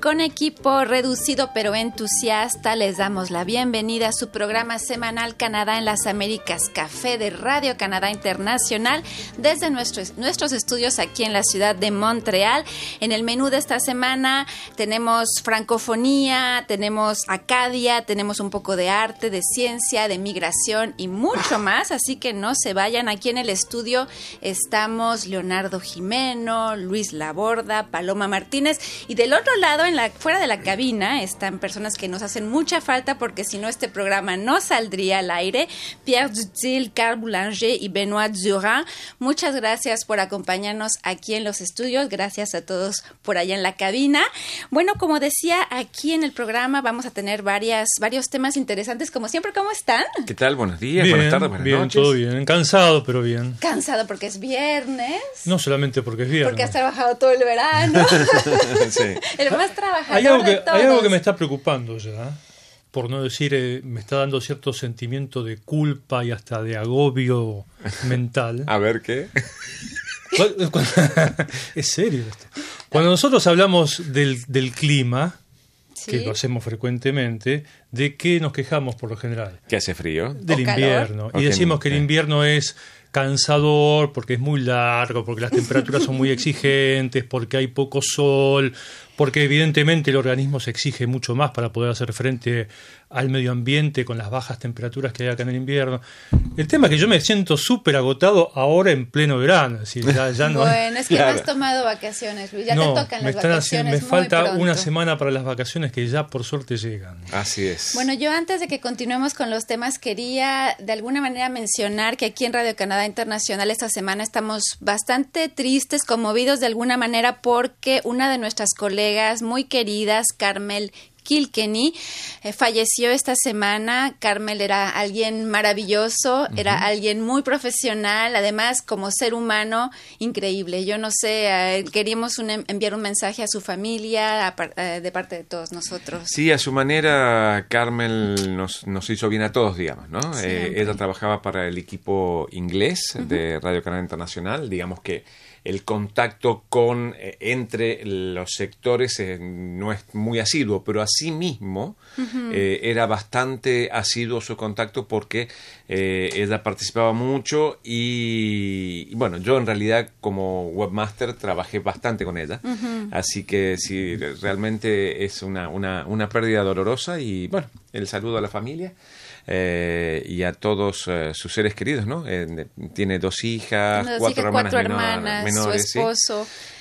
Con equipo reducido pero entusiasta les damos la bienvenida a su programa semanal Canadá en las Américas, Café de Radio Canadá Internacional, desde nuestros, nuestros estudios aquí en la ciudad de Montreal. En el menú de esta semana tenemos francofonía, tenemos Acadia, tenemos un poco de arte, de ciencia, de migración y mucho más, así que no se vayan. Aquí en el estudio estamos Leonardo Jimeno, Luis Laborda, Paloma Martínez y del otro lado, en la, fuera de la cabina, están personas que nos hacen mucha falta porque si no este programa no saldría al aire. Pierre Dutil, Carl Boulanger y Benoit Durand. Muchas gracias por acompañarnos aquí en los estudios. Gracias a todos por allá en la cabina. Bueno, como decía, aquí en el programa vamos a tener varias, varios temas interesantes. Como siempre, ¿cómo están? ¿Qué tal? Buenos días, buenas tardes, buenas bien, noches. todo bien. Cansado, pero bien. Cansado porque es viernes. No solamente porque es viernes. Porque has trabajado todo el verano. Sí. el más trabajador hay, algo de que, hay algo que me está preocupando ya. Por no decir, eh, me está dando cierto sentimiento de culpa y hasta de agobio mental. A ver qué. Cu- es serio esto. Cuando nosotros hablamos del, del clima, que lo hacemos frecuentemente, ¿de qué nos quejamos por lo general? ¿Qué hace frío? Del O invierno. Y que- decimos que el invierno es cansador, porque es muy largo, porque las temperaturas son muy exigentes, porque hay poco sol, porque evidentemente el organismo se exige mucho más para poder hacer frente al medio ambiente con las bajas temperaturas que hay acá en el invierno. El tema es que yo me siento súper agotado ahora en pleno verano. Es decir, ya, ya no, Bueno, es que Claro. no has tomado vacaciones, Luis. Ya no, te tocan me las están haciendo- vacaciones. me muy falta pronto. una semana para las vacaciones que ya por suerte llegan. Así es. Bueno, yo antes de que continuemos con los temas quería de alguna manera mencionar que aquí en Radio Canadá Internacional esta semana estamos bastante tristes, conmovidos de alguna manera porque una de nuestras colegas muy queridas, Carmel Kilkenny, eh, falleció esta semana. Carmel era alguien maravilloso, era alguien muy profesional, además como ser humano increíble. Yo no sé, eh, queríamos un- enviar un mensaje a su familia a eh, de parte de todos nosotros. Sí, a su manera, Carmel nos, nos hizo bien a todos, digamos, ¿no? Ella trabajaba para el equipo inglés de Radio Canadá Internacional. Digamos que el contacto con eh, entre los sectores eh, no es muy asiduo, pero asimismo eh, era bastante asiduo su contacto porque eh, ella participaba mucho y, y, bueno, yo en realidad como webmaster trabajé bastante con ella, así que sí, realmente es una, una, una pérdida dolorosa y bueno, el saludo a la familia. Eh, y a todos eh, sus seres queridos, ¿no? Eh, tiene dos hijas, Dos cuatro hijas, hermanas, cuatro menor- hermanas, menores, su sí.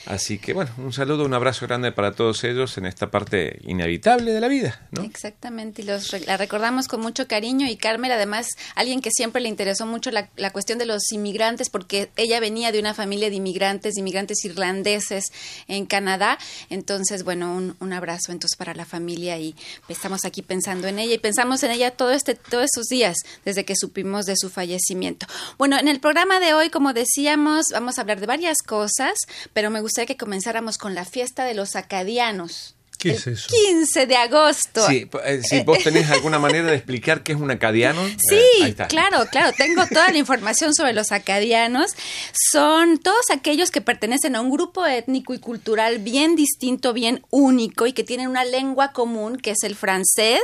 Así que bueno, un saludo, un abrazo grande para todos ellos en esta parte inevitable de la vida, ¿no? Exactamente, y los, la recordamos con mucho cariño y Carmen además alguien que siempre le interesó mucho la, la cuestión de los inmigrantes porque ella venía de una familia de inmigrantes, inmigrantes irlandeses en Canadá, entonces bueno, un, un abrazo entonces para la familia y estamos aquí pensando en ella y pensamos en ella todo este, todos estos días desde que supimos de su fallecimiento. Bueno, en el programa de hoy, como decíamos, vamos a hablar de varias cosas, pero me gustaría que comenzáramos con la fiesta de los acadianos. ¿Qué El es eso? 15 de agosto. Sí, p- eh, si vos tenés alguna manera de explicar qué es un acadiano. eh, Sí, ahí está. claro, claro. Tengo toda la información sobre los acadianos. Son todos aquellos que pertenecen a un grupo étnico y cultural bien distinto, bien único y que tienen una lengua común, que es el francés.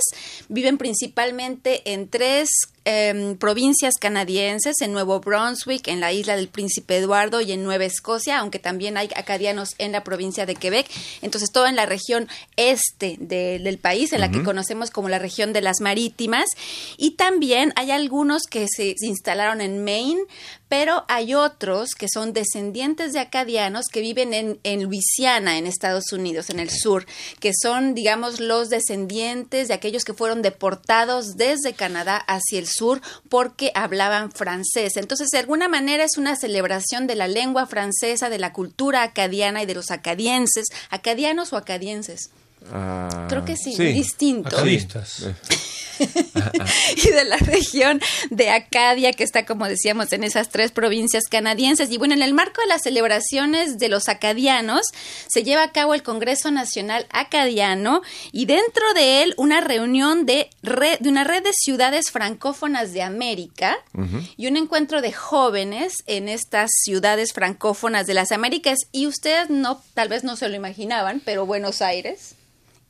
Viven principalmente en tres em, provincias canadienses, en Nuevo Brunswick, en la isla del Príncipe Eduardo y en Nueva Escocia, aunque también hay acadianos en la provincia de Quebec. Entonces, todo en la región este de- del país, en la que conocemos como la región de las marítimas. Y también hay algunos que se, se instalaron en Maine, pero hay otros que son descendientes de acadianos que viven en, en Luisiana, en Estados Unidos, en el sur, que son, digamos, los descendientes de aquellos que fueron deportados desde Canadá hacia el sur porque hablaban francés. Entonces, de alguna manera es una celebración de la lengua francesa, de la cultura acadiana y de los acadienses, acadianos o acadienses. Ah, Creo que sí, distinto. Acadistas. Eh, y de la región de Acadia, que está, como decíamos, en esas tres provincias canadienses. Y bueno, en el marco de las celebraciones de los acadianos, se lleva a cabo el Congreso Nacional Acadiano y dentro de él una reunión de, red, de una red de ciudades francófonas de América y un encuentro de jóvenes en estas ciudades francófonas de las Américas. Y ustedes no, tal vez no se lo imaginaban, pero Buenos Aires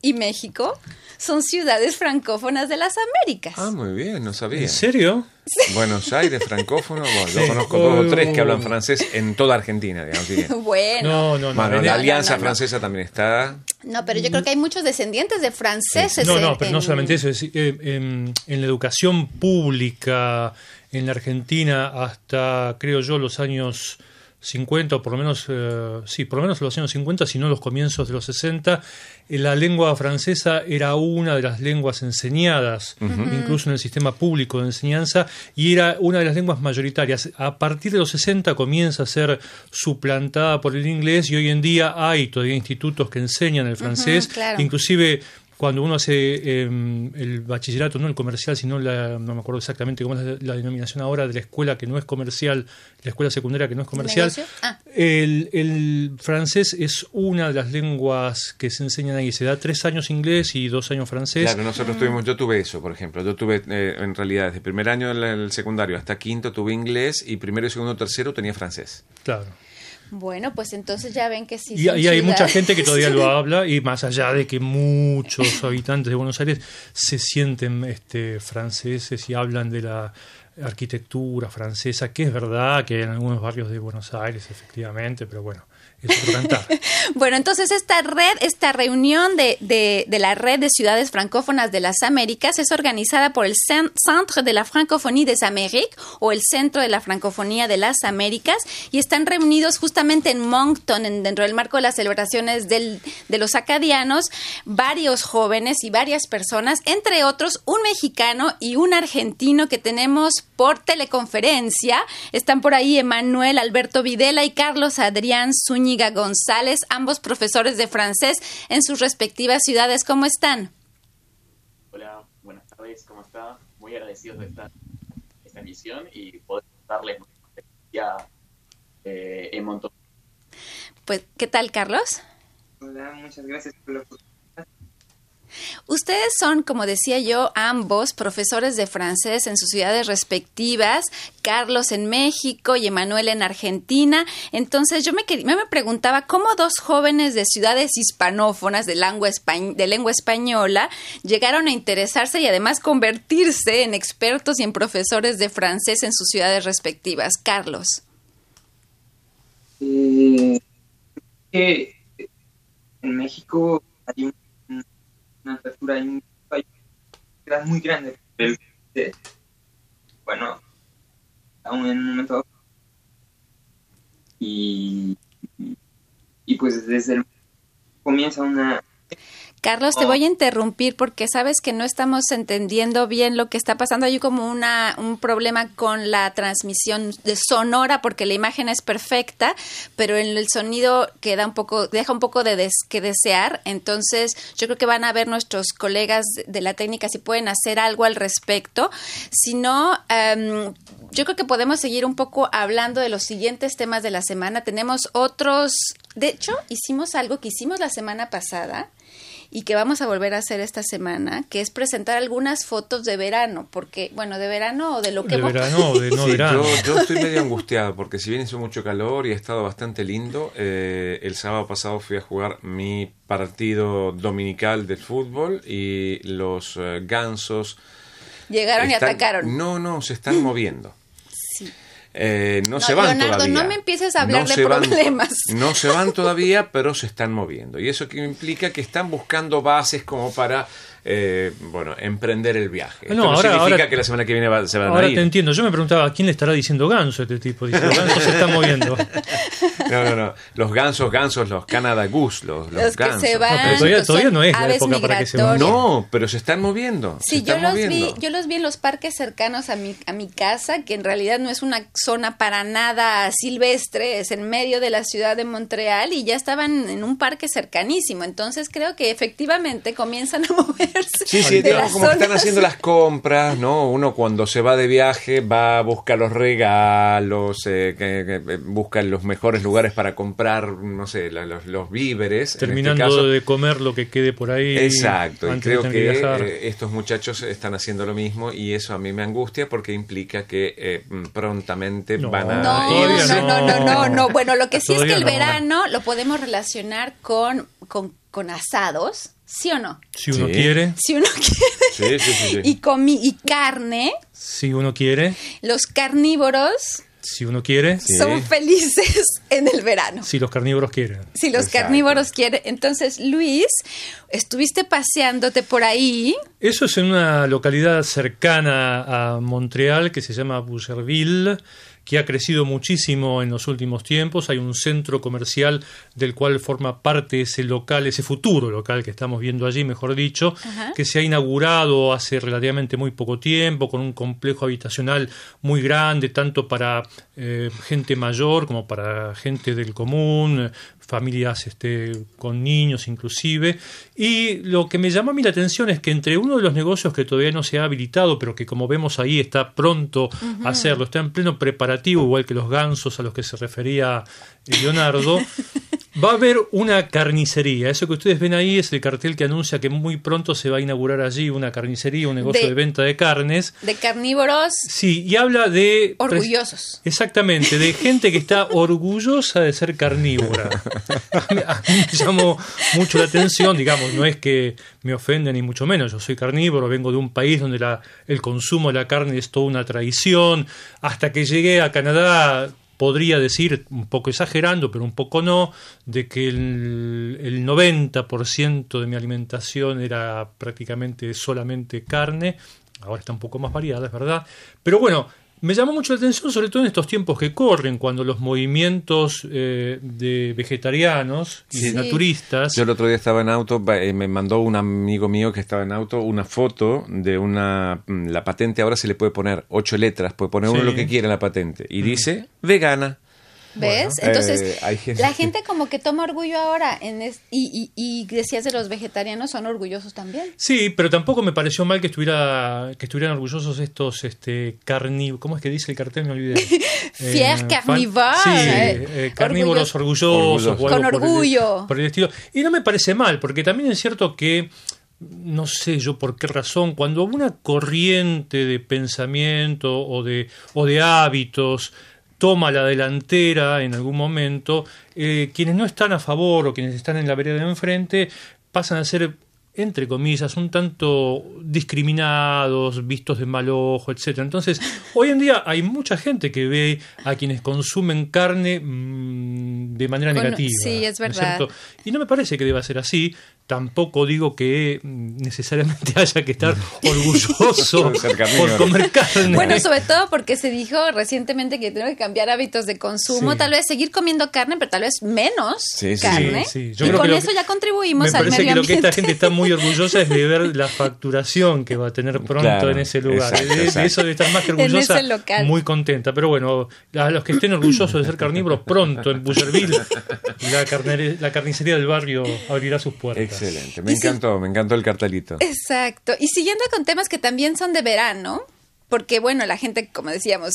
y México son ciudades francófonas de las Américas. Ah, muy bien, no sabía. ¿En serio? Buenos Aires, francófono. Bueno, yo conozco dos o tres que hablan francés en toda Argentina, digamos. bueno. No, no, no. Bueno, En- la Alianza Francesa también está. No, pero yo creo que hay muchos descendientes de franceses. No, en- no, pero no en- solamente eso. es, eh, en, en la educación pública en la Argentina hasta, creo yo, los años 50, o por lo menos, eh, sí, por lo menos los años 50, si no los comienzos de los 60, eh, la lengua francesa era una de las lenguas enseñadas, incluso en el sistema público de enseñanza, y era una de las lenguas mayoritarias. A partir de los 60 comienza a ser suplantada por el inglés y hoy en día hay todavía institutos que enseñan el francés, claro. inclusive cuando uno hace eh, el bachillerato, no el comercial, sino la, no me acuerdo exactamente cómo es la, la denominación ahora de la escuela que no es comercial, la escuela secundaria que no es comercial. Ah. el, el francés es una de las lenguas que se enseñan ahí. Se da tres años inglés y dos años francés. Claro, nosotros tuvimos, yo tuve eso, por ejemplo. Yo tuve, eh, en realidad, desde primer año del del secundario hasta quinto tuve inglés y primero, segundo, tercero tenía francés. Claro. Bueno, pues entonces ya ven que sí. Y, y hay mucha gente que todavía lo habla y más allá de que muchos habitantes de Buenos Aires se sienten este, franceses y hablan de la arquitectura francesa, que es verdad que en algunos barrios de Buenos Aires efectivamente, pero bueno, Bueno, entonces esta red, esta reunión de, de, la red de ciudades francófonas de las Américas es organizada por el Cen- Centre de la Francophonie des Amériques o el Centro de la Francofonía de las Américas y están reunidos justamente en Moncton, en- dentro del marco de las celebraciones del- de los acadianos, varios jóvenes y varias personas, entre otros un mexicano y un argentino que tenemos por teleconferencia. Están por ahí Emanuel Alberto Videla y Carlos Adrián Zúñiga González, ambos profesores de francés en sus respectivas ciudades. ¿Cómo están? Hola, buenas tardes, ¿cómo está? Muy agradecidos de estar en esta emisión y poder darles nuestra experiencia eh, en Montón. Pues, ¿qué tal, Carlos? Hola, muchas gracias por la oportunidad. Ustedes son, como decía yo, ambos profesores de francés en sus ciudades respectivas, Carlos en México y Emanuel en Argentina. Entonces yo me, me preguntaba cómo dos jóvenes de ciudades hispanófonas de lengua, de lengua española llegaron a interesarse y además convertirse en expertos y en profesores de francés en sus ciudades respectivas. Carlos. Eh, en México hay un- una apertura, hay un ciudad muy grande. bueno, aún en un momento y, y, y pues desde el comienza una Carlos, te Oh. voy a interrumpir porque sabes que no estamos entendiendo bien lo que está pasando. Hay como una, un problema con la transmisión de sonora porque la imagen es perfecta, pero en el sonido queda un poco, deja un poco de des- que desear. Entonces, yo creo que van a ver nuestros colegas de la técnica si pueden hacer algo al respecto. Si no, em, yo creo que podemos seguir un poco hablando de los siguientes temas de la semana. Tenemos otros, de hecho, hicimos algo que hicimos la semana pasada y que vamos a volver a hacer esta semana, que es presentar algunas fotos de verano, porque, bueno, de verano o de lo que De hemos- verano o de no Sí, verano. Yo, yo estoy medio angustiado porque si bien hizo mucho calor y ha estado bastante lindo, eh, el sábado pasado fui a jugar mi partido dominical de fútbol y los eh, gansos llegaron y están- atacaron. No, no, se están moviendo. Eh, no, No, se van Leonardo, todavía. no me empieces a hablar de se van- problemas. no se van todavía, pero se están moviendo. Y eso que implica que están buscando bases como para, eh, bueno, emprender el viaje. No, Esto no ahora- significa ahora- que la semana que viene va- se van Ahora a ir. te entiendo. Yo me preguntaba, ¿a quién le estará diciendo ganso este tipo? Dice, los gansos se están moviendo. No, no, no. Los gansos, gansos, los Canada Goose, los, los Los que gansos. se van, No, pero todavía- todavía no es la época para que se migratorias. No, pero se están moviendo. se Sí, yo los, vi, yo los vi en los parques cercanos a mi, a mi casa, que en realidad no es una zona para nada silvestre, es en medio de la ciudad de Montreal y ya estaban en un parque cercanísimo. Entonces creo que efectivamente comienzan a moverse. Sí, sí, de digamos, como que están haciendo las compras, ¿no? Uno cuando se va de viaje va a buscar los regalos, eh, que- que- eh, busca los mejores lugares para comprar, no sé, la- los, los víveres. en este Terminando caso. de comer lo que quede por ahí. Exacto, y creo que eh, estos muchachos están haciendo lo mismo y eso a mí me angustia porque implica que eh, mm, prontamente No. van a No, no, no, no, no, no. Bueno, lo que sí es que el no. verano lo podemos relacionar con, con, con asados, ¿sí o no? Si uno Sí. quiere, Si uno quiere. Sí, sí, sí, sí. Y, comi y carne, si uno quiere, los carnívoros si uno quiere, Sí. son felices en el verano. si los carnívoros quieren. Si los Exacto. carnívoros quieren. Entonces, Luis, estuviste paseándote por ahí. Eso es en una localidad cercana a Montreal que se llama Boucherville, que ha crecido muchísimo en los últimos tiempos. Hay un centro comercial del cual forma parte ese local, ese futuro local que estamos viendo allí, mejor dicho, Ajá. que se ha inaugurado hace relativamente muy poco tiempo, con un complejo habitacional muy grande, tanto para eh, gente mayor como para gente del común, familias este, con niños inclusive. Y lo que me llama a mí la atención es que entre uno de los negocios que todavía no se ha habilitado, pero que como vemos ahí está pronto a hacerlo, está en pleno preparativo, igual que los gansos a los que se refería Leonardo, va a haber una carnicería. Eso que ustedes ven ahí es el cartel que anuncia que muy pronto se va a inaugurar allí una carnicería, un negocio De- de, venta de carnes. De carnívoros Sí, y habla de... orgullosos. Exactamente, de gente que está orgullosa de ser carnívora. A mí, a mí me llamó mucho la atención, digamos, no es que me ofenda ni mucho menos, yo soy carnívoro, vengo de un país donde la, el consumo de la carne es toda una tradición, hasta que llegué a Canadá podría decir, un poco exagerando, pero un poco no, de que el, el 90% de mi alimentación era prácticamente solamente carne, ahora está un poco más variada, es verdad, pero bueno, me llamó mucho la atención, sobre todo en estos tiempos que corren, cuando los movimientos eh, de vegetarianos y Sí. de naturistas. Yo el otro día estaba en auto, va- eh, me mandó un amigo mío que estaba en auto una foto de una... mm, La patente ahora se le puede poner ocho letras, puede poner uno lo que quiera en la patente. Y dice vegana. ¿Ves? Bueno, Entonces, eh, hay gente- la gente como que toma orgullo ahora. En es- y, y, y decías de los vegetarianos, son orgullosos también. Sí, pero tampoco me pareció mal que estuviera que estuvieran orgullosos estos este carnívoros. ¿Cómo es que dice el cartel? Me olvidé. Fier fan- carnivore, Sí, eh, eh, carnívoros orgullosos. Orgullosos. o algo Con por el- orgullo. por el estilo. Y no me parece mal, porque también es cierto que no sé yo por qué razón, cuando una corriente de pensamiento o de, o de hábitos toma la delantera en algún momento, eh, quienes no están a favor o quienes están en la vereda de enfrente pasan a ser entre comillas, un tanto discriminados, vistos de mal ojo, etcétera. Entonces, hoy en día hay mucha gente que ve a quienes consumen carne mm, de manera Con- negativa. sí, es ¿no verdad. Y no me parece que deba ser así. Tampoco digo que necesariamente haya que estar orgulloso Por comer carne. Bueno, sobre todo porque se dijo recientemente que tenemos que cambiar hábitos de consumo, Sí. tal vez seguir comiendo carne, pero tal vez menos Sí, sí, carne. Sí, sí. Yo y creo con que eso que- ya contribuimos Me al parece medio que lo que esta ambiente. gente está muy orgullosa es de ver la facturación que va a tener pronto Claro, en ese lugar. exacto, de, eso de estar más que En orgullosa, ese local. muy contenta. Pero bueno, a los que estén orgullosos de ser carnívoros, pronto en Boucherville, la, la carnicería del barrio abrirá sus puertas. Excelente, me Y si- encantó, me encantó el cartelito. Exacto. Y siguiendo con temas que también son de verano, porque bueno, la gente, como decíamos,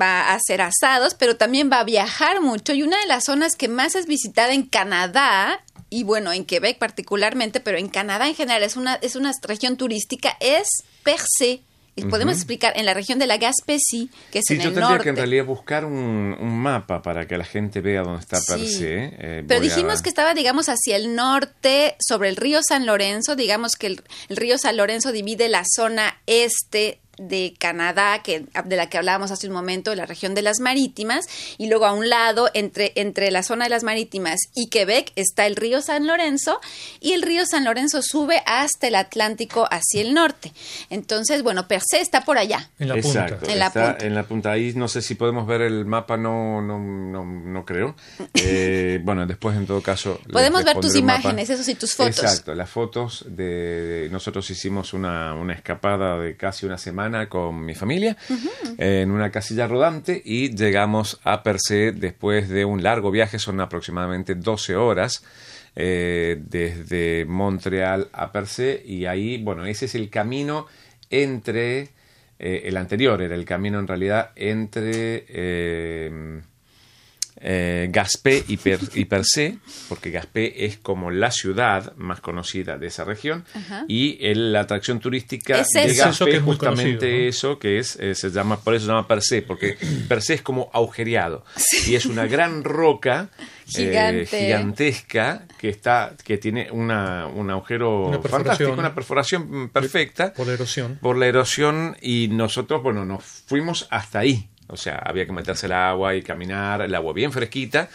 va a hacer asados, pero también va a viajar mucho. Y una de las zonas que más es visitada en Canadá, y bueno, en Quebec particularmente, pero en Canadá en general es una, es una región turística, es Percé. Podemos explicar, en la región de la Gaspésie, que es Sí, en yo el tendría norte. que en realidad buscar un, un mapa para que la gente vea dónde está Sí. per se. Eh, Pero voy a- dijimos que estaba, digamos, hacia el norte, sobre el río San Lorenzo. Digamos que el, el río San Lorenzo divide la zona este de Canadá, que, de la que hablábamos hace un momento, la región de las marítimas, y luego a un lado, entre, entre la zona de las marítimas y Quebec, está el río San Lorenzo, y el río San Lorenzo sube hasta el Atlántico hacia el norte. Entonces, bueno, per se está por allá. En la Exacto, punta. En la está punta. en la punta. Ahí no sé si podemos ver el mapa, no, no, no, no creo. Eh, bueno, después en todo caso. Podemos les ver tus imágenes, eso sí, tus fotos. Exacto, las fotos de, de- nosotros hicimos una, una escapada de casi una semana con mi familia en una casilla rodante y llegamos a Percé después de un largo viaje, son aproximadamente 12 horas. eh, desde Montreal a Percé y ahí, bueno, ese es el camino entre, eh, el anterior era el camino en realidad entre... Eh, eh, Gaspé y, per, y Percé, porque Gaspé es como la ciudad más conocida de esa región, Ajá. y el- la atracción turística Es de eso. Gaspé es justamente conocido, ¿no? eso que es, eh, se llama, por eso se llama Percé, porque Percé es como agujereado, y es una gran roca eh, Gigante. gigantesca que está, que tiene una, un agujero Una fantástico, una perforación perfecta Por la erosión. por la erosión y nosotros, bueno, nos fuimos hasta ahí. O sea, había que meterse el agua y caminar, el agua bien fresquita,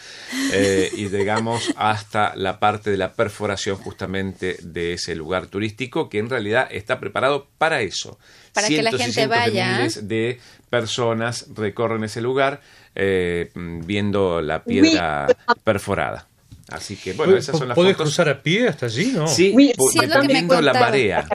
eh, y llegamos hasta la parte de la perforación justamente de ese lugar turístico que en realidad está preparado para eso. Para que la Cientos y gente cientos de vaya. miles de personas recorren ese lugar eh, viendo la piedra perforada. Así que, bueno, esas son las ¿Podés fotos. cruzar a pie hasta allí? No. Sí, sí, es lo que me dependiendo la marea.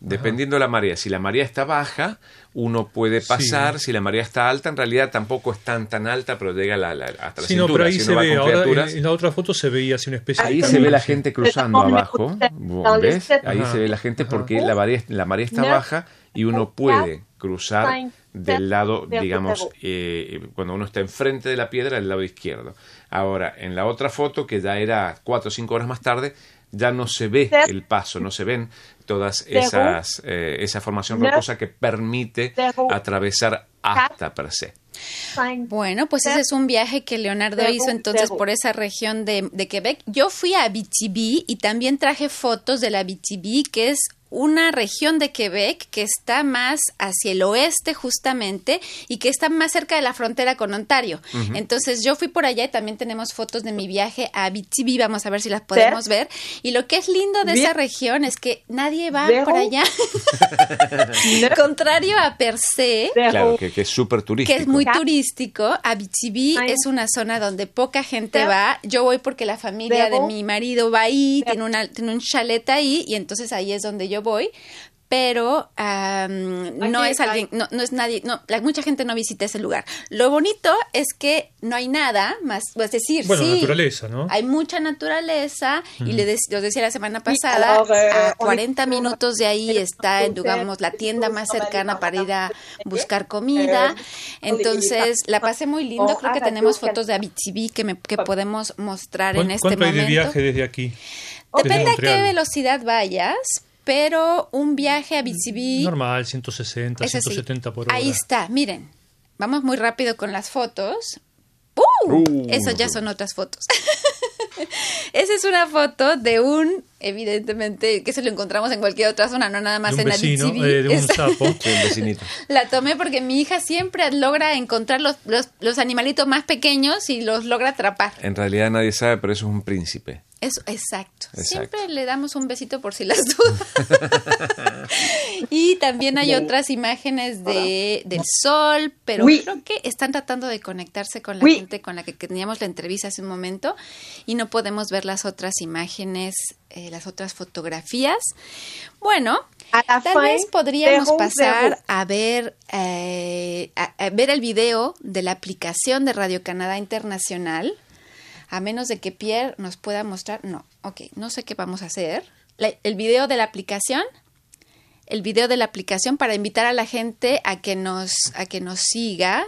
Dependiendo de la marea. Si la marea está baja, uno puede pasar. Si la marea está alta, en realidad tampoco es tan tan alta, pero llega la- la- hasta la Sí, no, cintura. pero ahí si se ve. Ahora, en, la otra foto se veía así una especie Ahí de se ve la gente cruzando abajo. ¿Vos ¿Ves? Ahí Ajá. se ve la gente porque la marea, la marea está baja y uno puede cruzar del lado, digamos, eh, cuando uno está enfrente de la piedra, del lado izquierdo. Ahora, en la otra foto, que ya era cuatro o cinco horas más tarde, ya no se ve el paso, no se ven todas esas, eh, esa formación rocosa que permite atravesar hasta per se. Bueno, pues ese es un viaje que Leonardo hizo entonces por esa región de, de Quebec. Yo fui a Abitibi y también traje fotos de la Abitibi, que es una región de Quebec que está más hacia el oeste justamente y que está más cerca de la frontera con Ontario. Entonces yo fui por allá y también tenemos fotos de mi viaje a Abitibi, vamos a ver si las podemos ver. Y lo que es lindo de esa región es que nadie va por allá. Contrario a Per se, Claro, que, que es súper turístico. que es muy turístico. Abitibi Ay. es una zona donde poca gente va. Yo voy porque la familia de mi marido va ahí, tiene, una, tiene un chalet ahí y entonces ahí es donde yo voy. Pero no es alguien, no, no es nadie, no, la, mucha gente no visita ese lugar. Lo bonito es que no hay nada más, es decir, Bueno, sí, naturaleza, ¿no? hay mucha naturaleza y le decía la semana pasada, a on 40 est- minutos de ahí está, digamos, la tienda más cercana para ir a buscar comida. Entonces, la pasé muy lindo. Creo que tenemos fotos de Abitibi que, me, que podemos mostrar en ¿Cuán- este ¿Cuánto hay momento. de viaje desde aquí? Desde Depende a qué velocidad vayas, pero un viaje a Abitibi... Normal, 160, es así. 170 por hora. Ahí está, miren. Vamos muy rápido con las fotos. ¡Uh! Uh. Eso ya son otras fotos. Esa es una foto de un, evidentemente, que se lo encontramos en cualquier otra zona, no nada más de un en vecino, Abitibi. eh, de un sapo. El vecinito. la tomé porque mi hija siempre logra encontrar los, los, los animalitos más pequeños y los logra atrapar. En realidad nadie sabe, pero eso es un príncipe. Eso, exacto. Exacto. Siempre le damos un besito por si las dudas. y también hay otras imágenes de, del sol, pero Oui. creo que están tratando de conectarse con la Oui. gente con la que teníamos la entrevista hace un momento y no podemos ver las otras imágenes, eh, las otras fotografías. Bueno, A la tal vez podríamos pasar a ver eh, a, a ver el video de la aplicación de Radio Canadá Internacional. A menos de que Pierre nos pueda mostrar. No, ok, no sé qué vamos a hacer. El video de la aplicación. El video de la aplicación para invitar a la gente a que nos, a que nos siga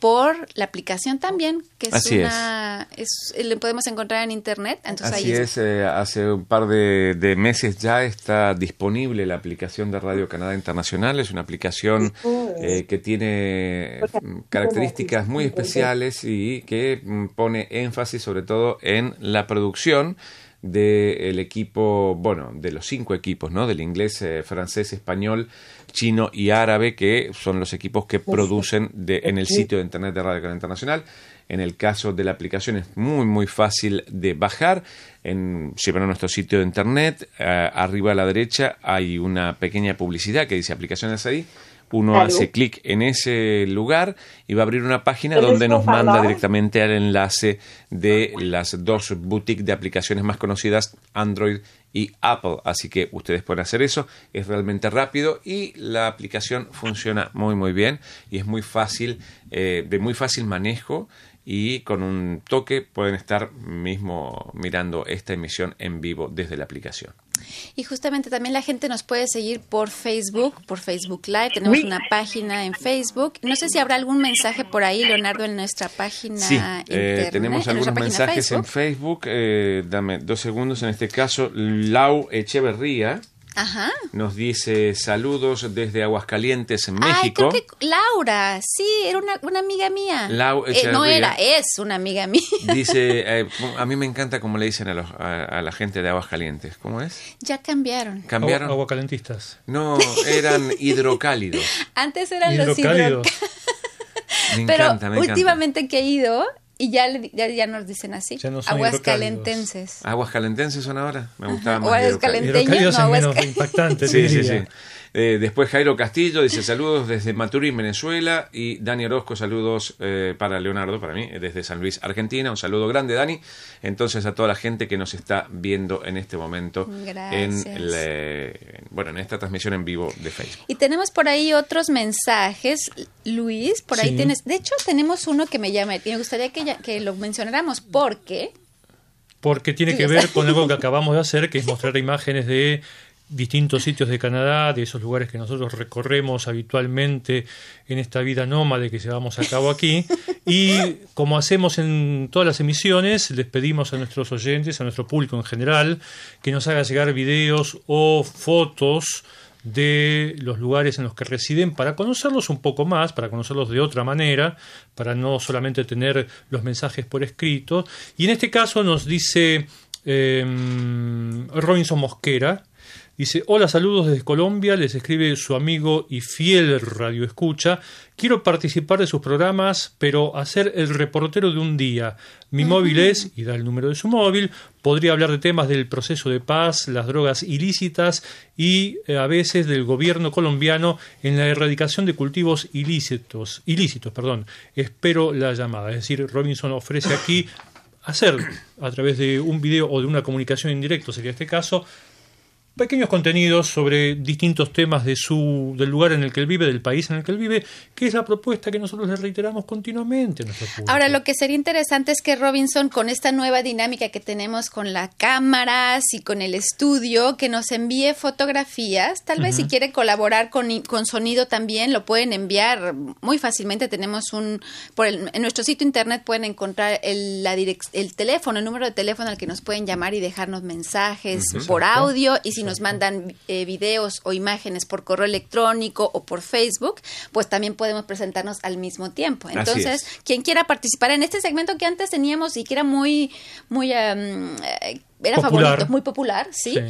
por la aplicación también, que es Así una, es, le podemos encontrar en internet. Entonces Así ahí es, eh, hace un par de, de meses ya está disponible la aplicación de Radio Canadá Internacional. Es una aplicación eh, que tiene mm, características muy especiales y que mm, pone énfasis sobre todo en la producción del equipo, bueno, de los cinco equipos, ¿no? Del inglés, eh, francés, español, chino y árabe, que son los equipos que producen de, en el sitio de internet de Radio Canadá Internacional. En el caso de la aplicación es muy muy fácil de bajar. En, si van a nuestro sitio de internet, eh, arriba a la derecha hay una pequeña publicidad que dice aplicaciones ahí. Uno hace clic en ese lugar y va a abrir una página ¿Puedes donde nos manda directamente al enlace de las dos boutiques de aplicaciones más conocidas, Android y Apple. Así que ustedes pueden hacer eso, es realmente rápido y la aplicación funciona muy muy bien y es muy fácil, eh, de muy fácil manejo y con un toque pueden estar mismo mirando esta emisión en vivo desde la aplicación. Y justamente también la gente nos puede seguir por Facebook, por Facebook Live. Tenemos una página en Facebook. No sé si habrá algún mensaje por ahí, Leonardo, en nuestra página. Sí, internet, eh, tenemos en algunos mensajes en Facebook. Eh, dame dos segundos. En este caso, Lau Echeverría Ajá. nos dice saludos desde Aguascalientes, en Ay, México. creo que Laura, sí, era una, una amiga mía. Lau Eh, no era, es una amiga mía. Dice, eh, a mí me encanta como le dicen a, los- a- a la gente de Aguascalientes. ¿Cómo es? ya cambiaron. ¿Cambiaron? Agua, aguacalentistas. No, eran hidrocálidos. Antes eran los Hidrocálidos. hidro... Me Pero encanta, me encanta. últimamente que he ido y ya, le- ya, ya nos dicen así. Ya no Aguascalentenses. Aguascalentenses son ahora. Me gustaba más. Aguascalen- hidrocálidos. Hidrocálidos no, es menos Huesca. impactante, Sí, sí, sí. Eh, después Jairo Castillo dice saludos desde Maturín, Venezuela. Y Dani Orozco, saludos eh, para Leonardo, para mí, desde San Luis, Argentina. Un saludo grande, Dani. Entonces, a toda la gente que nos está viendo en este momento Gracias. en, eh, bueno, en esta transmisión en vivo de Facebook. Y tenemos por ahí otros mensajes, Luis, por ahí Sí. tienes, de hecho tenemos uno que me llama y me gustaría que, ya- que lo mencionáramos porque Porque tiene que ver con algo que acabamos de hacer, que es mostrar imágenes de distintos sitios de Canadá, de esos lugares que nosotros recorremos habitualmente en esta vida nómade que llevamos a cabo aquí. Y como hacemos en todas las emisiones, les pedimos a nuestros oyentes, a nuestro público en general, que nos haga llegar videos o fotos de los lugares en los que residen para conocerlos un poco más, para conocerlos de otra manera, para no solamente tener los mensajes por escrito. Y en este caso nos dice eh, Robinson Mosquera, dice, hola, saludos desde Colombia, les escribe su amigo y fiel radio escucha, quiero participar de sus programas, pero hacer el reportero de un día. Mi móvil es, y da el número de su móvil, podría hablar de temas del proceso de paz, las drogas ilícitas y eh, a veces del gobierno colombiano en la erradicación de cultivos ilícitos, ilícitos, perdón. Espero la llamada. Es decir, Robinson ofrece aquí hacer a través de un video o de una comunicación en directo, sería este caso, pequeños contenidos sobre distintos temas de su, del lugar en el que él vive, del país en el que él vive, que es la propuesta que nosotros le reiteramos continuamente a nuestro público. ahora lo que sería interesante es que Robinson con esta nueva dinámica que tenemos con las cámaras y con el estudio, que nos envíe fotografías, tal vez si quiere colaborar con, con sonido también lo pueden enviar muy fácilmente, tenemos un, por el- en nuestro sitio internet pueden encontrar el, la direc- el teléfono, el número de teléfono al que nos pueden llamar y dejarnos mensajes por audio. Y si nos mandan eh, videos o imágenes por correo electrónico o por Facebook, pues también podemos presentarnos al mismo tiempo. Entonces, es. quien quiera participar en este segmento que antes teníamos y que era muy, muy, eh, era Popular. favorito, muy popular, ¿sí? Sí.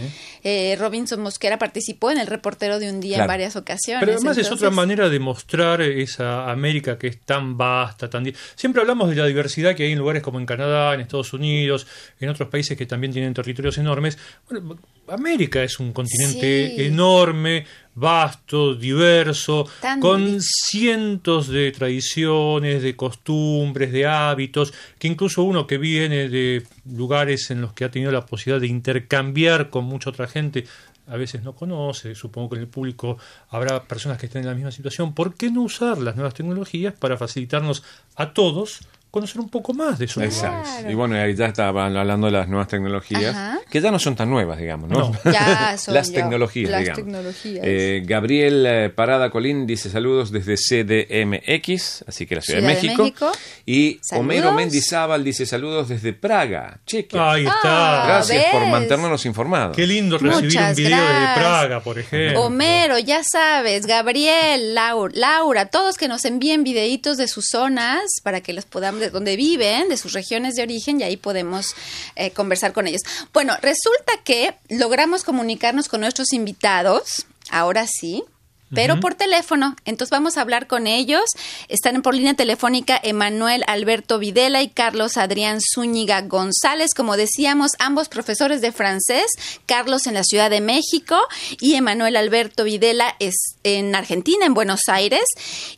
Eh, Robinson Mosquera participó en el reportero de un día en varias ocasiones. Pero además es otra manera de mostrar esa América que es tan vasta, tan siempre hablamos de la diversidad que hay en lugares como en Canadá, en Estados Unidos, en otros países que también tienen territorios enormes. Bueno, América es un continente Sí. enorme, vasto, diverso, Tan con cientos de tradiciones, de costumbres, de hábitos, que incluso uno que viene de lugares en los que ha tenido la posibilidad de intercambiar con mucha otra gente, a veces no conoce, supongo que en el público habrá personas que estén en la misma situación, ¿por qué no usar las nuevas tecnologías para facilitarnos a todos conocer un poco más de esos Exacto. Claro. Y bueno, ya estaban hablando de las nuevas tecnologías, Ajá. que ya no son tan nuevas, digamos, ¿no? No. Ya son las tecnologías, las digamos. tecnologías. Eh, Gabriel eh, Parada Colín dice saludos desde CDMX, así que la Ciudad, Ciudad de de México. Y Saludos. Homero Mendizábal dice saludos desde Praga, Chequia. Ahí está. Ah, Gracias por mantenernos informados. Qué lindo recibir Muchas un video desde gracias. Praga, por ejemplo. Homero, ya sabes, Gabriel, Laura, Laura, todos que nos envíen videitos de sus zonas para que los podamos, de donde viven, de sus regiones de origen, y ahí podemos eh, conversar con ellos. Bueno, resulta que logramos comunicarnos con nuestros invitados, ahora sí. Pero por teléfono. Entonces vamos a hablar con ellos. Están por línea telefónica Emanuel Alberto Videla y Carlos Adrián Zúñiga González. Como decíamos, ambos profesores de francés. Carlos en la Ciudad de México y Emanuel Alberto Videla es en Argentina, en Buenos Aires.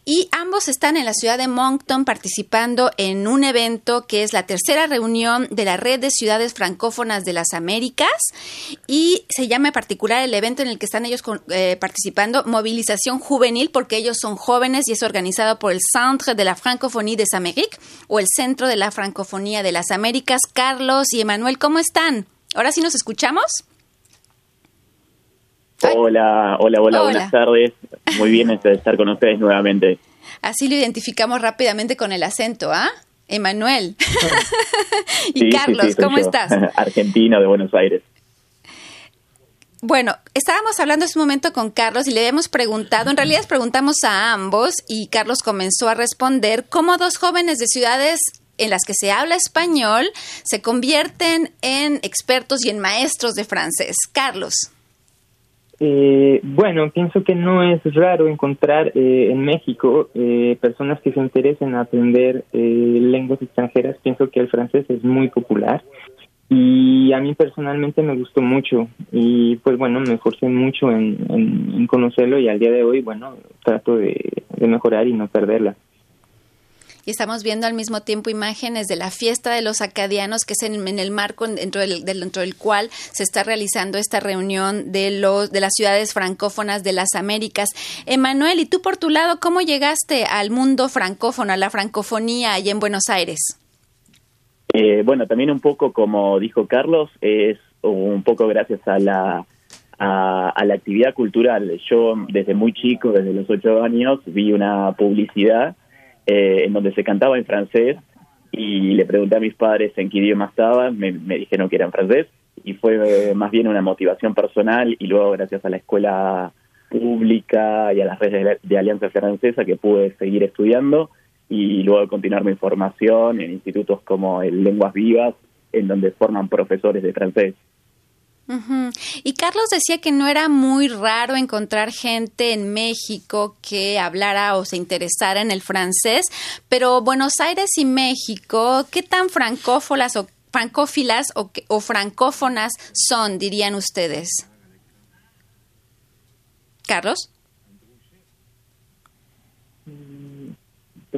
Y ambos están en la ciudad de Moncton participando en un evento que es la tercera reunión de la Red de Ciudades Francófonas de las Américas. Y se llama en particular el evento en el que están ellos con- eh, participando, Movilización juvenil porque ellos son jóvenes y es organizado por el Centre de la Francophonie des Amériques o el Centro de la Francofonía de las Américas. Carlos y Emanuel, ¿cómo están? ¿Ahora sí nos escuchamos? Hola, hola, hola, buenas tardes. Muy bien estar con ustedes nuevamente. Así lo identificamos rápidamente con el acento, ¿ah? Emanuel. y Carlos, ¿cómo estás? Argentino de Buenos Aires. Bueno, estábamos hablando hace un momento con Carlos y le habíamos preguntado, en realidad preguntamos a ambos y Carlos comenzó a responder cómo dos jóvenes de ciudades en las que se habla español se convierten en expertos y en maestros de francés. Carlos. Eh, bueno, pienso que no es raro encontrar eh, en México eh, personas que se interesen en aprender lenguas extranjeras. Pienso que el francés es muy popular y a mí personalmente me gustó mucho y pues bueno, me esforcé mucho en, conocerlo y al día de hoy, bueno, trato de, mejorar y no perderla. Y estamos viendo al mismo tiempo imágenes de la fiesta de los acadianos, que es en, el marco dentro del, dentro del cual se está realizando esta reunión de, los, de las ciudades francófonas de las Américas. Emanuel, ¿y tú por tu lado cómo llegaste al mundo francófono, a la francofonía allá en Buenos Aires? Eh, bueno, también un poco como dijo Carlos, es un poco gracias a la, a, la actividad cultural. Yo desde muy chico, desde los ocho años, vi una publicidad eh, en donde se cantaba en francés y le pregunté a mis padres en qué idioma estaba, me, dijeron que era en francés y fue eh, más bien una motivación personal y luego gracias a la escuela pública y a las redes de Alianza Francesa que pude seguir estudiando y luego continuar mi formación en institutos como el Lenguas Vivas, en donde forman profesores de francés. Y Carlos decía que no era muy raro encontrar gente en México que hablara o se interesara en el francés, pero Buenos Aires y México, ¿qué tan francófonas o francófilas o, o francófonas son, dirían ustedes? Carlos.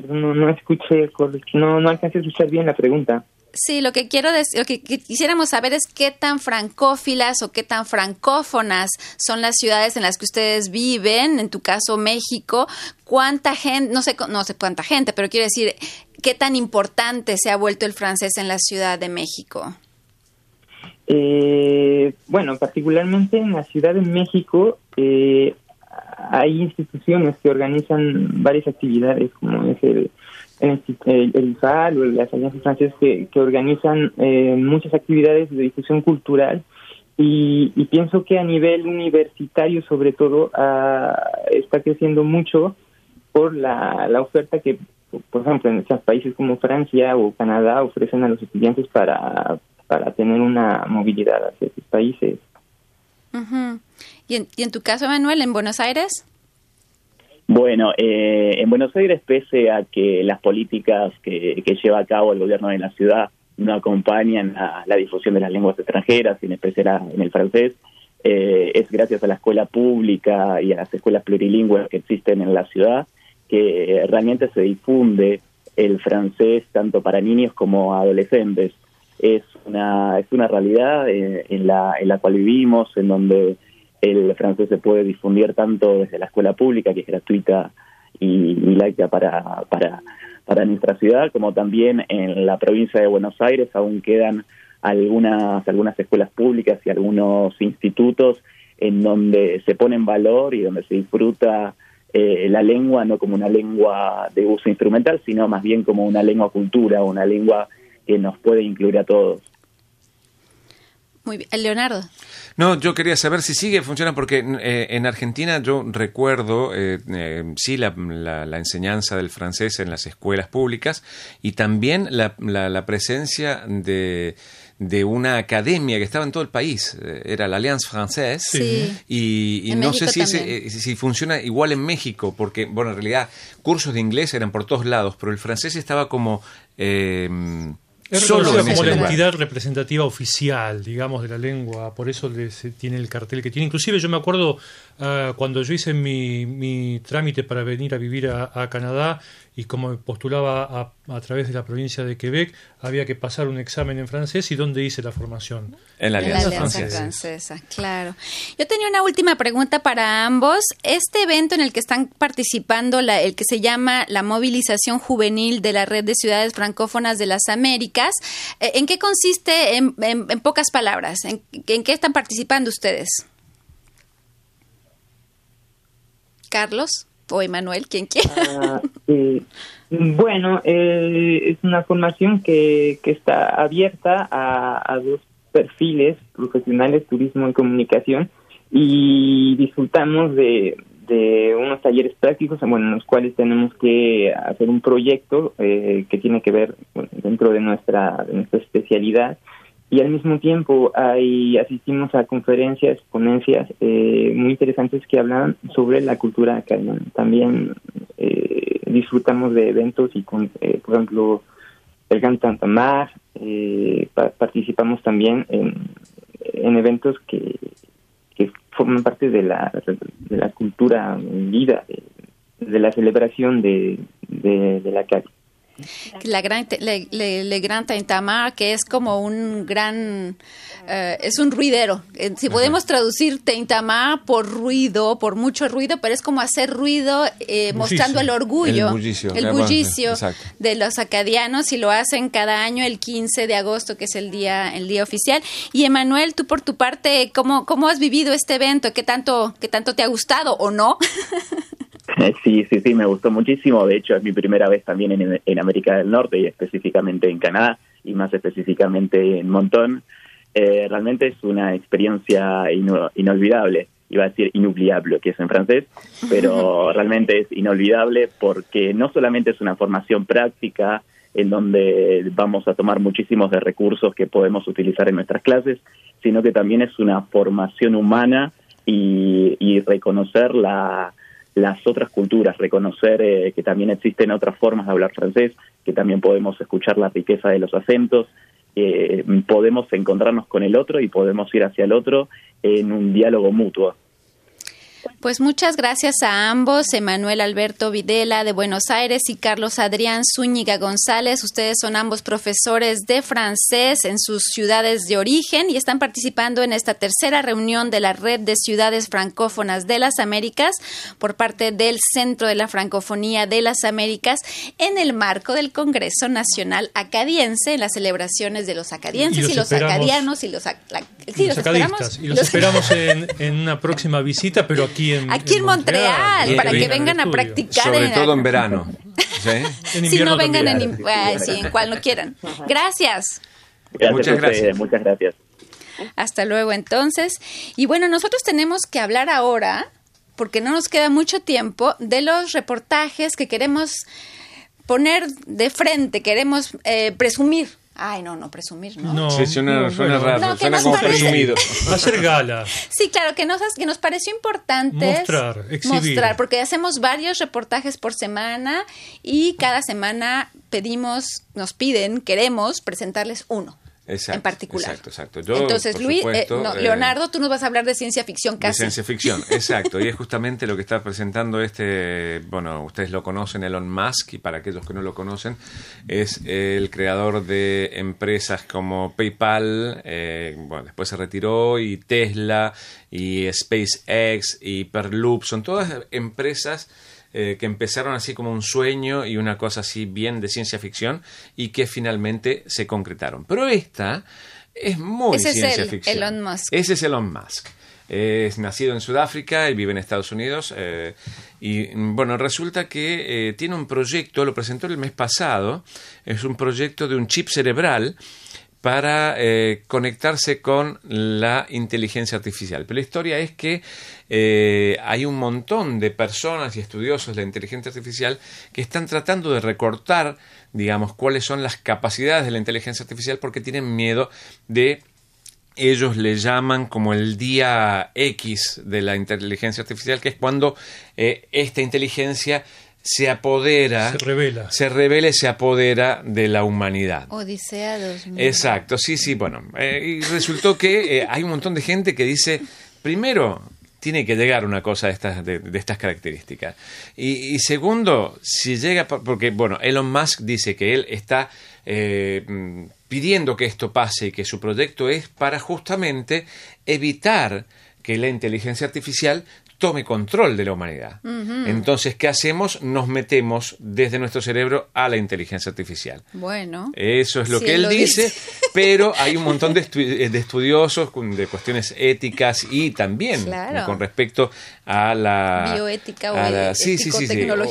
No, no escuché, no, no alcancé a escuchar bien la pregunta. Sí, lo que quiero decir, lo que quisiéramos saber es qué tan francófilas o qué tan francófonas son las ciudades en las que ustedes viven, en tu caso México, cuánta gente, no sé, no sé cuánta gente, pero quiero decir, qué tan importante se ha vuelto el francés en la Ciudad de México. Eh, bueno, particularmente en la Ciudad de México, eh, hay instituciones que organizan varias actividades, como es el, el, IFAL o las alianzas francesas, que, organizan eh, muchas actividades de difusión cultural. Y, pienso que a nivel universitario, sobre todo, ah, está creciendo mucho por la, la oferta que, por ejemplo, en estos países como Francia o Canadá ofrecen a los estudiantes para, para tener una movilidad hacia esos países. ¿Y, en, tu caso, Manuel, en Buenos Aires? Bueno, eh, en Buenos Aires, pese a que las políticas que, lleva a cabo el gobierno de la ciudad no acompañan a la difusión de las lenguas extranjeras, en especial en el francés, eh, es gracias a la escuela pública y a las escuelas plurilingües que existen en la ciudad que realmente se difunde el francés tanto para niños como adolescentes es una, es una realidad eh, en, la, en la cual vivimos, en donde el francés se puede difundir tanto desde la escuela pública, que es gratuita y, y laica para, para, para nuestra ciudad, como también en la provincia de Buenos Aires aún quedan algunas, algunas escuelas públicas y algunos institutos en donde se pone en valor y donde se disfruta eh, la lengua no como una lengua de uso instrumental, sino más bien como una lengua cultura, una lengua que nos puede incluir a todos. Muy bien. Leonardo. No, yo quería saber si sigue funcionando, porque eh, en Argentina yo recuerdo, eh, eh, sí, la, la, enseñanza del francés en las escuelas públicas y también la, la presencia de, de una academia que estaba en todo el país, era la Alliance Française, sí. y, no sé si, si funciona igual en México, porque, bueno, en realidad cursos de inglés eran por todos lados, pero el francés estaba como... Es Solo como la entidad representativa oficial, digamos, de la lengua, por eso tiene el cartel que tiene. Inclusive yo me acuerdo ah, cuando yo hice mi, mi, trámite para venir a vivir a, Canadá y como postulaba a, a, través de la provincia de Quebec, había que pasar un examen en francés y dónde hice la formación. En la Alianza, Francesa. Francesa. Claro. Yo tenía una última pregunta para ambos. Este evento en el que están participando, la, el que se llama la movilización juvenil de la red de ciudades francófonas de las Américas, eh, ¿en qué consiste en, en, en pocas palabras? ¿En, ¿En qué están participando ustedes? Carlos o Emanuel, quien quiera. Ah, eh, bueno, eh, es una formación que, que está abierta a, a, dos perfiles profesionales, turismo y comunicación, y disfrutamos de, de unos talleres prácticos bueno, en los cuales tenemos que hacer un proyecto eh, que tiene que ver bueno, dentro de nuestra, de nuestra especialidad y al mismo tiempo hay, asistimos a conferencias, ponencias eh, muy interesantes que hablan sobre la cultura acadiana. También eh, disfrutamos de eventos y, con, eh, por ejemplo, el Gran Tantamar, eh, pa participamos también en, en eventos que, que, forman parte de la, de la cultura vida, de, de la celebración de, de, de la calle la gran le, le, le, Gran que es como un gran eh, es un ruidero. Eh, si podemos traducir Tintamar por ruido por mucho ruido pero es como hacer ruido eh, mostrando el orgullo el bullicio, el bullicio de los acadianos y lo hacen cada año el 15 de agosto que es el día el día oficial. Y Emanuel tú por tu parte cómo cómo has vivido este evento qué tanto qué tanto te ha gustado o no Sí, sí, sí, me gustó muchísimo. De hecho, es mi primera vez también en, en América del Norte y específicamente en Canadá y más específicamente en Montón. Eh, realmente es una experiencia ino inolvidable. Iba a decir inoubliable, que es en francés, pero realmente es inolvidable porque no solamente es una formación práctica en donde vamos a tomar muchísimos de recursos que podemos utilizar en nuestras clases, sino que también es una formación humana y, y reconocer la, las otras culturas, reconocer eh, que también existen otras formas de hablar francés, que también podemos escuchar la riqueza de los acentos, eh, podemos encontrarnos con el otro y podemos ir hacia el otro en un diálogo mutuo. Pues muchas gracias a ambos, Emanuel Alberto Videla de Buenos Aires y Carlos Adrián Zúñiga González. Ustedes son ambos profesores de francés en sus ciudades de origen y están participando en esta tercera reunión de la Red de Ciudades Francófonas de las Américas por parte del Centro de la Francofonía de las Américas en el marco del Congreso Nacional Acadiense en las celebraciones de los acadienses y los, y los acadianos y los, la, sí, los, los acadistas. Y los, los esperamos en, en, una próxima visita, pero aquí en, aquí en, en Montreal, Montreal para que vengan a practicar. Sobre todo en verano. ¿sí? si no vengan en, eh, sí, en cual no quieran. Gracias. gracias muchas gracias. Muchas gracias. Hasta luego entonces. Y bueno, nosotros tenemos que hablar ahora, porque no nos queda mucho tiempo, de los reportajes que queremos poner de frente, queremos eh, presumir Ay, no, no, presumir, ¿no? no sí, suena, no, suena bueno. raro, no, suena como parece... presumido. Hacer gala. Sí, claro, que nos, que nos pareció importante mostrar, exhibir. mostrar, porque hacemos varios reportajes por semana y cada semana pedimos, nos piden, queremos presentarles uno. Exacto, en particular. Exacto, exacto. Yo, Entonces, Luis, supuesto, eh, no, Leonardo, tú nos vas a hablar de ciencia ficción casi. De ciencia ficción, exacto. y es justamente lo que está presentando este, bueno, ustedes lo conocen, Elon Musk, y para aquellos que no lo conocen, es el creador de empresas como PayPal, eh, bueno, después se retiró, y Tesla, y SpaceX, y Hyperloop, son todas empresas eh, que empezaron así como un sueño y una cosa así bien de ciencia ficción y que finalmente se concretaron. Pero esta es muy Ese ciencia es el, ficción. Elon Musk. Ese es Elon Musk. Es nacido en Sudáfrica y vive en Estados Unidos. Eh, y bueno, resulta que eh, tiene un proyecto, lo presentó el mes pasado, es un proyecto de un chip cerebral para eh, conectarse con la inteligencia artificial. Pero la historia es que eh, hay un montón de personas y estudiosos de la inteligencia artificial que están tratando de recortar, digamos, cuáles son las capacidades de la inteligencia artificial porque tienen miedo de ellos le llaman como el día X de la inteligencia artificial, que es cuando eh, esta inteligencia se apodera, se revela. se revela y se apodera de la humanidad. Odisea 2000. Exacto, sí, sí, bueno. Eh, y resultó que eh, hay un montón de gente que dice, primero, tiene que llegar una cosa de estas, de, de estas características. Y, y, segundo, si llega, porque bueno, Elon Musk dice que él está eh, pidiendo que esto pase y que su proyecto es para justamente evitar que la inteligencia artificial tome control de la humanidad. Entonces, ¿qué hacemos? Nos metemos desde nuestro cerebro a la inteligencia artificial. Bueno. Eso es lo que él, dice, pero hay un montón de, estudiosos de cuestiones éticas y también con respecto a la bioética o la, sí, sí, sí,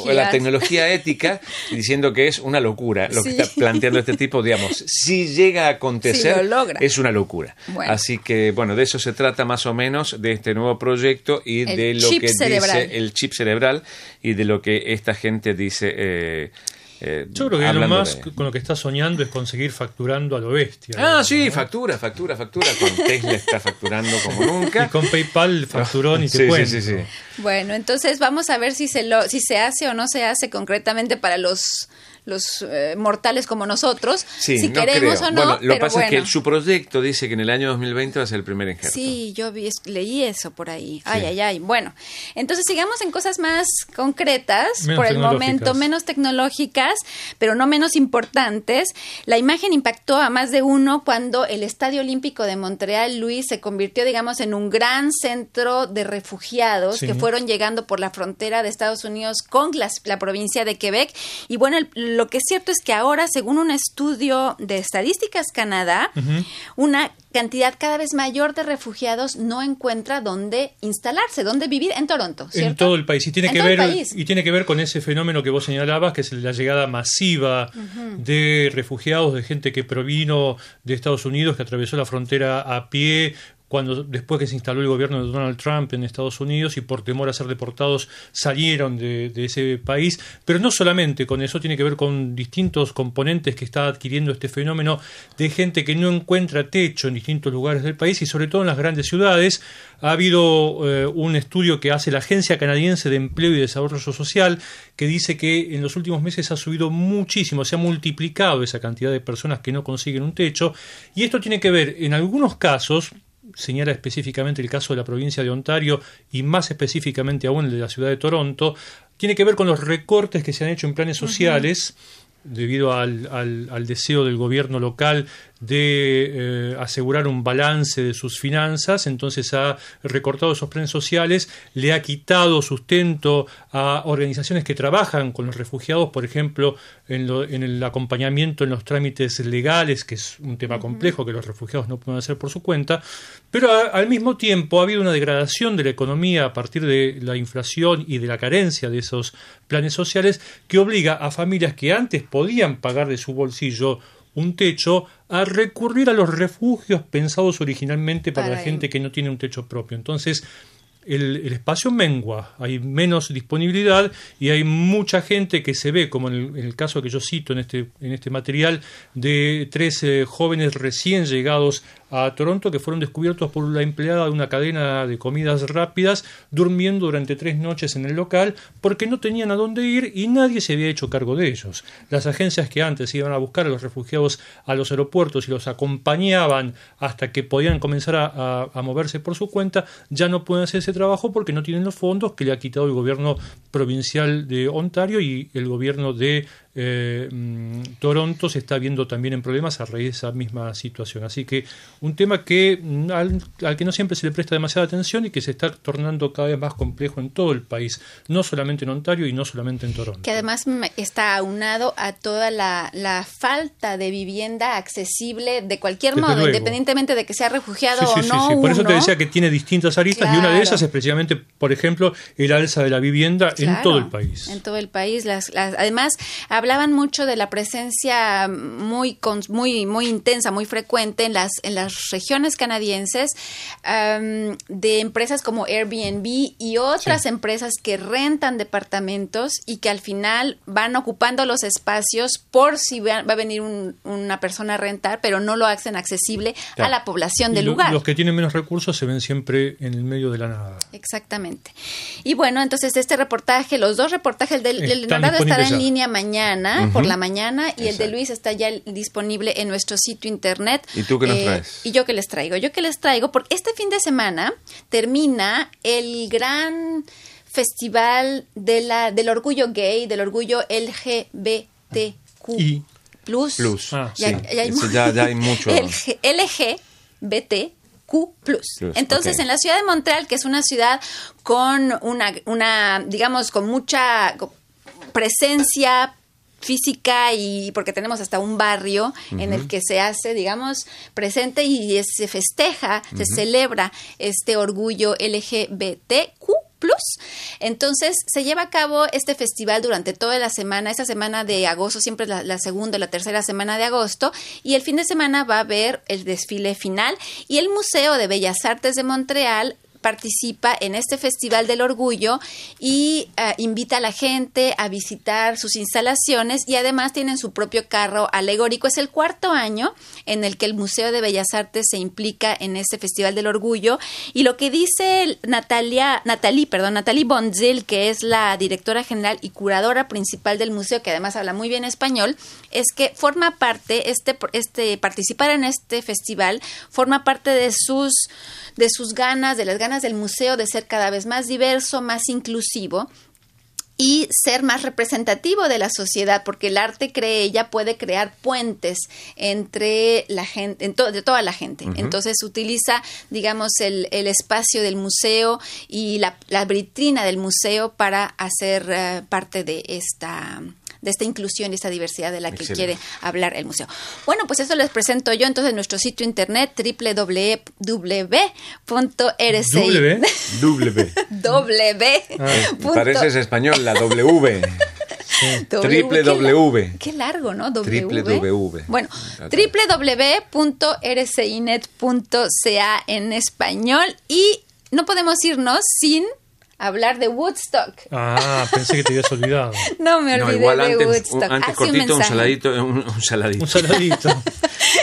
la tecnología ética diciendo que es una locura lo que está planteando este tipo, digamos, si llega a acontecer es una locura. Así que bueno, de eso se trata más o menos de este nuevo proyecto y de lo que dice el chip cerebral y de lo que esta gente dice eh, eh, Yo creo que lo más con lo que está soñando es conseguir facturando a lo bestia. Ah, sí, factura, factura, factura. Con Tesla está facturando como nunca. Y con PayPal facturó ni te sí, Sí, sí, Bueno, entonces vamos a ver si se, lo, si se hace o no se hace concretamente para los los eh, mortales como nosotros, si queremos o no. Bueno, lo que pasa es que su proyecto dice que en el año 2020 va a ser el primer ejército. Sí, yo vi, leí eso por ahí. Ay, ay, ay. Bueno, entonces sigamos en cosas más concretas, por el momento, menos tecnológicas, pero no menos importantes. La imagen impactó a más de uno cuando el Estadio Olímpico de Montreal, Luis, se convirtió, digamos, en un gran centro de refugiados que fueron llegando por la frontera de Estados Unidos con la, la provincia de Quebec. Y bueno, el, lo que es cierto es que ahora, según un estudio de Estadísticas Canadá, una cantidad cada vez mayor de refugiados no encuentra dónde instalarse, dónde vivir en Toronto. En todo el país. Y tiene, que ver, y tiene que ver con ese fenómeno que vos señalabas, que es la llegada masiva de refugiados, de gente que provino de Estados Unidos, que atravesó la frontera a pie cuando después que se instaló el gobierno de Donald Trump en Estados Unidos y por temor a ser deportados salieron de, ese país. Pero no solamente con eso, tiene que ver con distintos componentes que está adquiriendo este fenómeno de gente que no encuentra techo en distintos lugares del país y sobre todo en las grandes ciudades. Ha habido eh, un estudio que hace la Agencia Canadiense de Empleo y Desarrollo Social que dice que en los últimos meses ha subido muchísimo, se ha multiplicado esa cantidad de personas que no consiguen un techo y esto tiene que ver en algunos casos señala específicamente el caso de la provincia de Ontario y más específicamente aún el de la ciudad de Toronto, tiene que ver con los recortes que se han hecho en planes sociales. debido al, al, deseo del gobierno local de eh, asegurar un balance de sus finanzas, entonces ha recortado esos planes sociales, le ha quitado sustento a organizaciones que trabajan con los refugiados, por ejemplo, en, en el acompañamiento en los trámites legales, que es un tema complejo que los refugiados no pueden hacer por su cuenta, pero al mismo tiempo ha habido una degradación de la economía a partir de la inflación y de la carencia de esos planes sociales que obliga a familias que antes podían pagar de su bolsillo un techo a recurrir a los refugios pensados originalmente para, la gente que no tiene un techo propio. Entonces, el, espacio mengua, hay menos disponibilidad y hay mucha gente que se ve, como en el, caso que yo cito en este, en este material, de tres eh, jóvenes recién llegados a Toronto que fueron descubiertos por la empleada de una cadena de comidas rápidas durmiendo durante tres noches en el local porque no tenían a dónde ir y nadie se había hecho cargo de ellos. Las agencias que antes iban a buscar a los refugiados a los aeropuertos y los acompañaban hasta que podían comenzar a, moverse por su cuenta, ya no pueden hacer ese trabajo porque no tienen los fondos que le ha quitado el gobierno provincial de Ontario y el gobierno de eh, mm, Toronto se está viendo también en problemas a raíz de esa misma situación. Así que un tema que al, que no siempre se le presta demasiada atención y que se está tornando cada vez más complejo en todo el país, no solamente en Ontario y no solamente en Toronto. Que además está aunado a toda la, falta de vivienda accesible de cualquier modo, independientemente de que sea refugiado o no. Por eso te decía que tiene distintas aristas y una de esas es precisamente, por ejemplo, el alza de la vivienda en todo el país. En todo el país. Las, además, hablaban mucho de la presencia muy, muy, muy intensa, muy frecuente en las, en las regiones canadienses de empresas como Airbnb y otras empresas que rentan departamentos y que al final van ocupando los espacios por si va, a venir una persona a rentar, pero no lo hacen accesible a la población del lugar. Los que tienen menos recursos se ven siempre en el medio de la nada. Exactamente. Y bueno, entonces este reportaje, los dos reportajes del, del Están Leonardo estará en ya. línea mañana, por la mañana, y el de. Luis está ya disponible en nuestro sitio internet. Eh, ¿Y tú qué nos traes? Y yo que les traigo. Yo que les traigo, porque este fin de semana termina el gran festival de la, del orgullo gay, del orgullo LGBTQ. Y- Plus. Plus, Ah, sí. Ese ya- ya hay mucho. LGBTQ+. Plus, Entonces, en la ciudad de Montreal, que es una ciudad con una, una digamos, con mucha presencia física y porque tenemos hasta un barrio en el que se hace, digamos, presente y se festeja, se celebra este orgullo LGBTQ+. Entonces, se lleva a cabo este festival durante toda la semana, esa semana de agosto, siempre la, la segunda y la tercera semana de agosto, y el fin de semana va a haber el desfile final y el Museo de Bellas Artes de Montreal participa en este Festival del Orgullo y eh, invita a la gente a visitar sus instalaciones y además tienen su propio carro alegórico. Es el cuarto año en el que el Museo de Bellas Artes se implica en este Festival del Orgullo y lo que dice Natalia, Natalie, perdón, Natalie Bonzil, que es la directora general y curadora principal del museo, que además habla muy bien español, es que forma parte, este, este participar en este festival forma parte de sus de sus ganas, de las ganas del museo de ser cada vez más diverso, más inclusivo y ser más representativo de la sociedad, porque el arte cree ella puede crear puentes entre la gente, en to- de toda la gente. Entonces utiliza, digamos, el, el espacio del museo y la, la vitrina del museo para hacer eh, parte de esta de esta inclusión y esta diversidad de la que Excelente. quiere hablar el museo. Bueno, pues eso les presento yo entonces en nuestro sitio internet www.rci W. W. W. punto- Pareces español, la W. Triple W. Qué largo, ¿no? W. Triple W. Bueno, Ah, www.rcinet.ca en español y no podemos irnos sin hablar de Woodstock. Ah, pensé que te habías olvidado. No me No, olvidé igual de antes, Woodstock. un- antes cortito, un, mensaje. saladito, un, un saladito. Un saladito.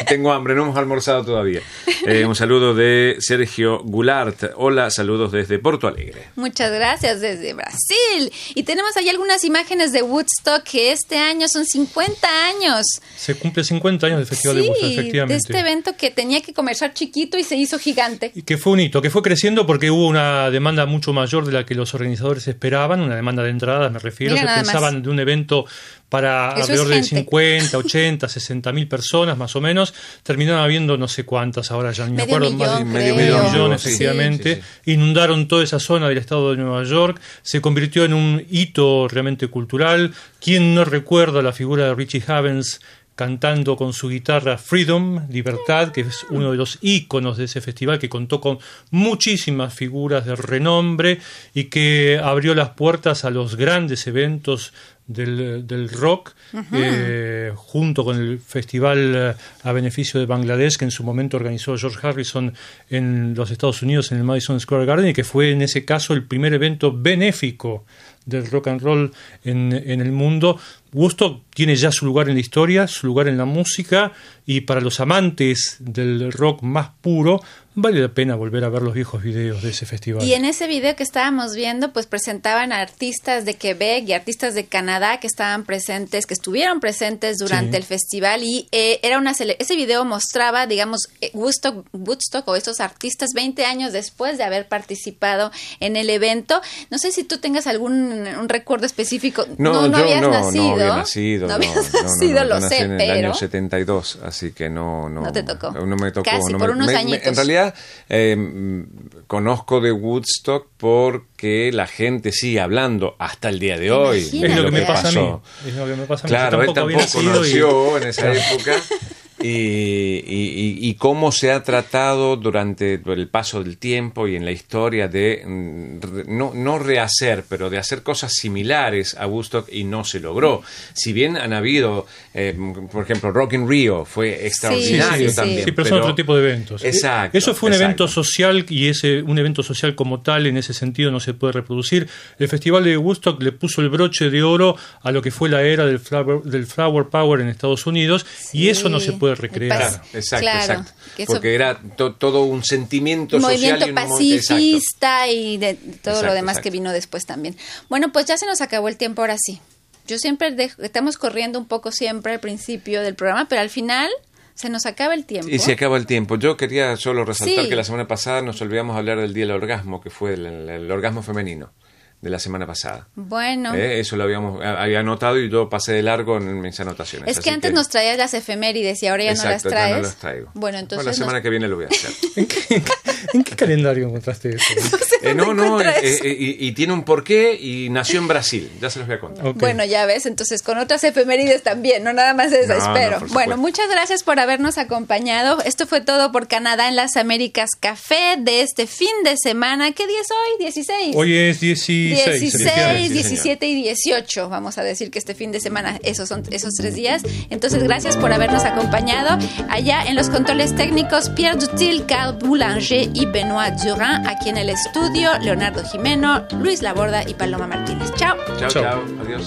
Tengo hambre, no hemos almorzado todavía. Eh, un saludo de Sergio Goulart. Hola, saludos desde Porto Alegre. Muchas gracias desde Brasil. Y tenemos ahí algunas imágenes de Woodstock que este año son 50 años. Se cumple 50 años del Festival de Woodstock, efectivamente. de este evento que tenía que comenzar chiquito y se hizo gigante. Y que fue un hito, que fue creciendo porque hubo una demanda mucho mayor de la que los organizadores esperaban, una demanda de entradas, me refiero. Mira Se más. pensaban de un evento para Eso es alrededor de gente. 50, 80, 60 mil personas más o menos. Terminaron habiendo no sé cuántas, ahora ya ni me acuerdo, más de medio, medio millón, Sí, efectivamente. sí, sí. Inundaron toda esa zona del estado de Nueva York. Se convirtió en un hito realmente cultural. ¿Quién no recuerda la figura de Richie Havens? cantando con su guitarra Freedom, Libertad, que es uno de los íconos de ese festival, que contó con muchísimas figuras de renombre y que abrió las puertas a los grandes eventos del, del rock, eh, junto con el festival eh, a beneficio de Bangladesh, que en su momento organizó George Harrison en los Estados Unidos, en el Madison Square Garden, y que fue en ese caso el primer evento benéfico del rock and roll en, en el mundo. Woodstock tiene ya su lugar en la historia, su lugar en la música y para los amantes del rock más puro vale la pena volver a ver los viejos videos de ese festival. Y en ese video que estábamos viendo, pues presentaban a artistas de Quebec y artistas de Canadá que estaban presentes, que estuvieron presentes durante Sí. el festival y eh, era una cele- ese video mostraba, digamos, eh, Woodstock, Woodstock o estos artistas 20 años después de haber participado en el evento. No sé si tú tengas algún un recuerdo específico. No, no, yo habías no, nacido. no había nacido. No no, habías no, no, nacido, no, lo yo nací sé, en el año 72, así que no... No, No te tocó. No me tocó. Casi, no por me- unos me- me- añitos. en realidad, eh, conozco de Woodstock porque la gente sigue hablando hasta el día de hoy. Es lo que me que pasa a mí. pasó. Es lo que me pasa a mí. Claro, Yo él tampoco tampoco nacido y- nació en esa época. Y, y- y- y cómo se ha tratado durante el paso del tiempo y en la historia de mm, no, no rehacer, pero de hacer cosas similares a Woodstock y no se logró. Si bien han habido, eh, por ejemplo, Rock in Rio fue extraordinario sí, sí. también. Sí, pero son otro tipo de eventos. Exacto. Eso fue un exacto. evento social y ese un evento social como tal en ese sentido no se puede reproducir. El Festival de Woodstock le puso el broche de oro a lo que fue la era del flower, del flower power en Estados Unidos y eso no se puede puede recrear. Claro, exacto, Claro, exacto. Porque era to- todo un sentimiento movimiento social y un movimiento- exacto. pacifista y de todo lo demás exacto. que vino después también. Bueno, pues ya se nos acabó el tiempo ahora sí. Yo siempre dejo- estamos corriendo un poco siempre al principio del programa, pero al final se nos acaba el tiempo. Y se acaba el tiempo. Yo quería solo resaltar Sí. que la semana pasada nos olvidamos hablar del Día del Orgasmo, que fue el, el- el orgasmo femenino de la semana pasada. Bueno, Eh, Eso lo habíamos había anotado y yo pasé de largo en mis anotaciones. es que antes nos traías las efemérides y ahora ya no las ya traes. no las traigo. Bueno, entonces la semana nos- que viene lo voy a hacer. ¿En qué, en qué calendario encontraste eso? Eh, no, no, eh, eso? eh, y, y tiene un porqué y nació en Brasil. Ya se los voy a contar. Bueno, ya ves, entonces con otras efemérides también, no nada más esa, No, espero. bueno, muchas gracias por habernos acompañado. Esto fue todo por Canadá en las Américas Café de este fin de semana. ¿Qué día es hoy? 16. Hoy es 16. 16, felicidades. sí, 17 y 18. Vamos a decir que este fin de semana esos son esos tres días. Entonces, gracias por habernos acompañado. Allá en los controles técnicos, Pierre Dutil, Carl Boulanger y Benoit Durand. Aquí en el estudio, Leonardo Jimeno, Luis Laborda y Paloma Martínez. Chao. Chao, Chao. chao. Adiós.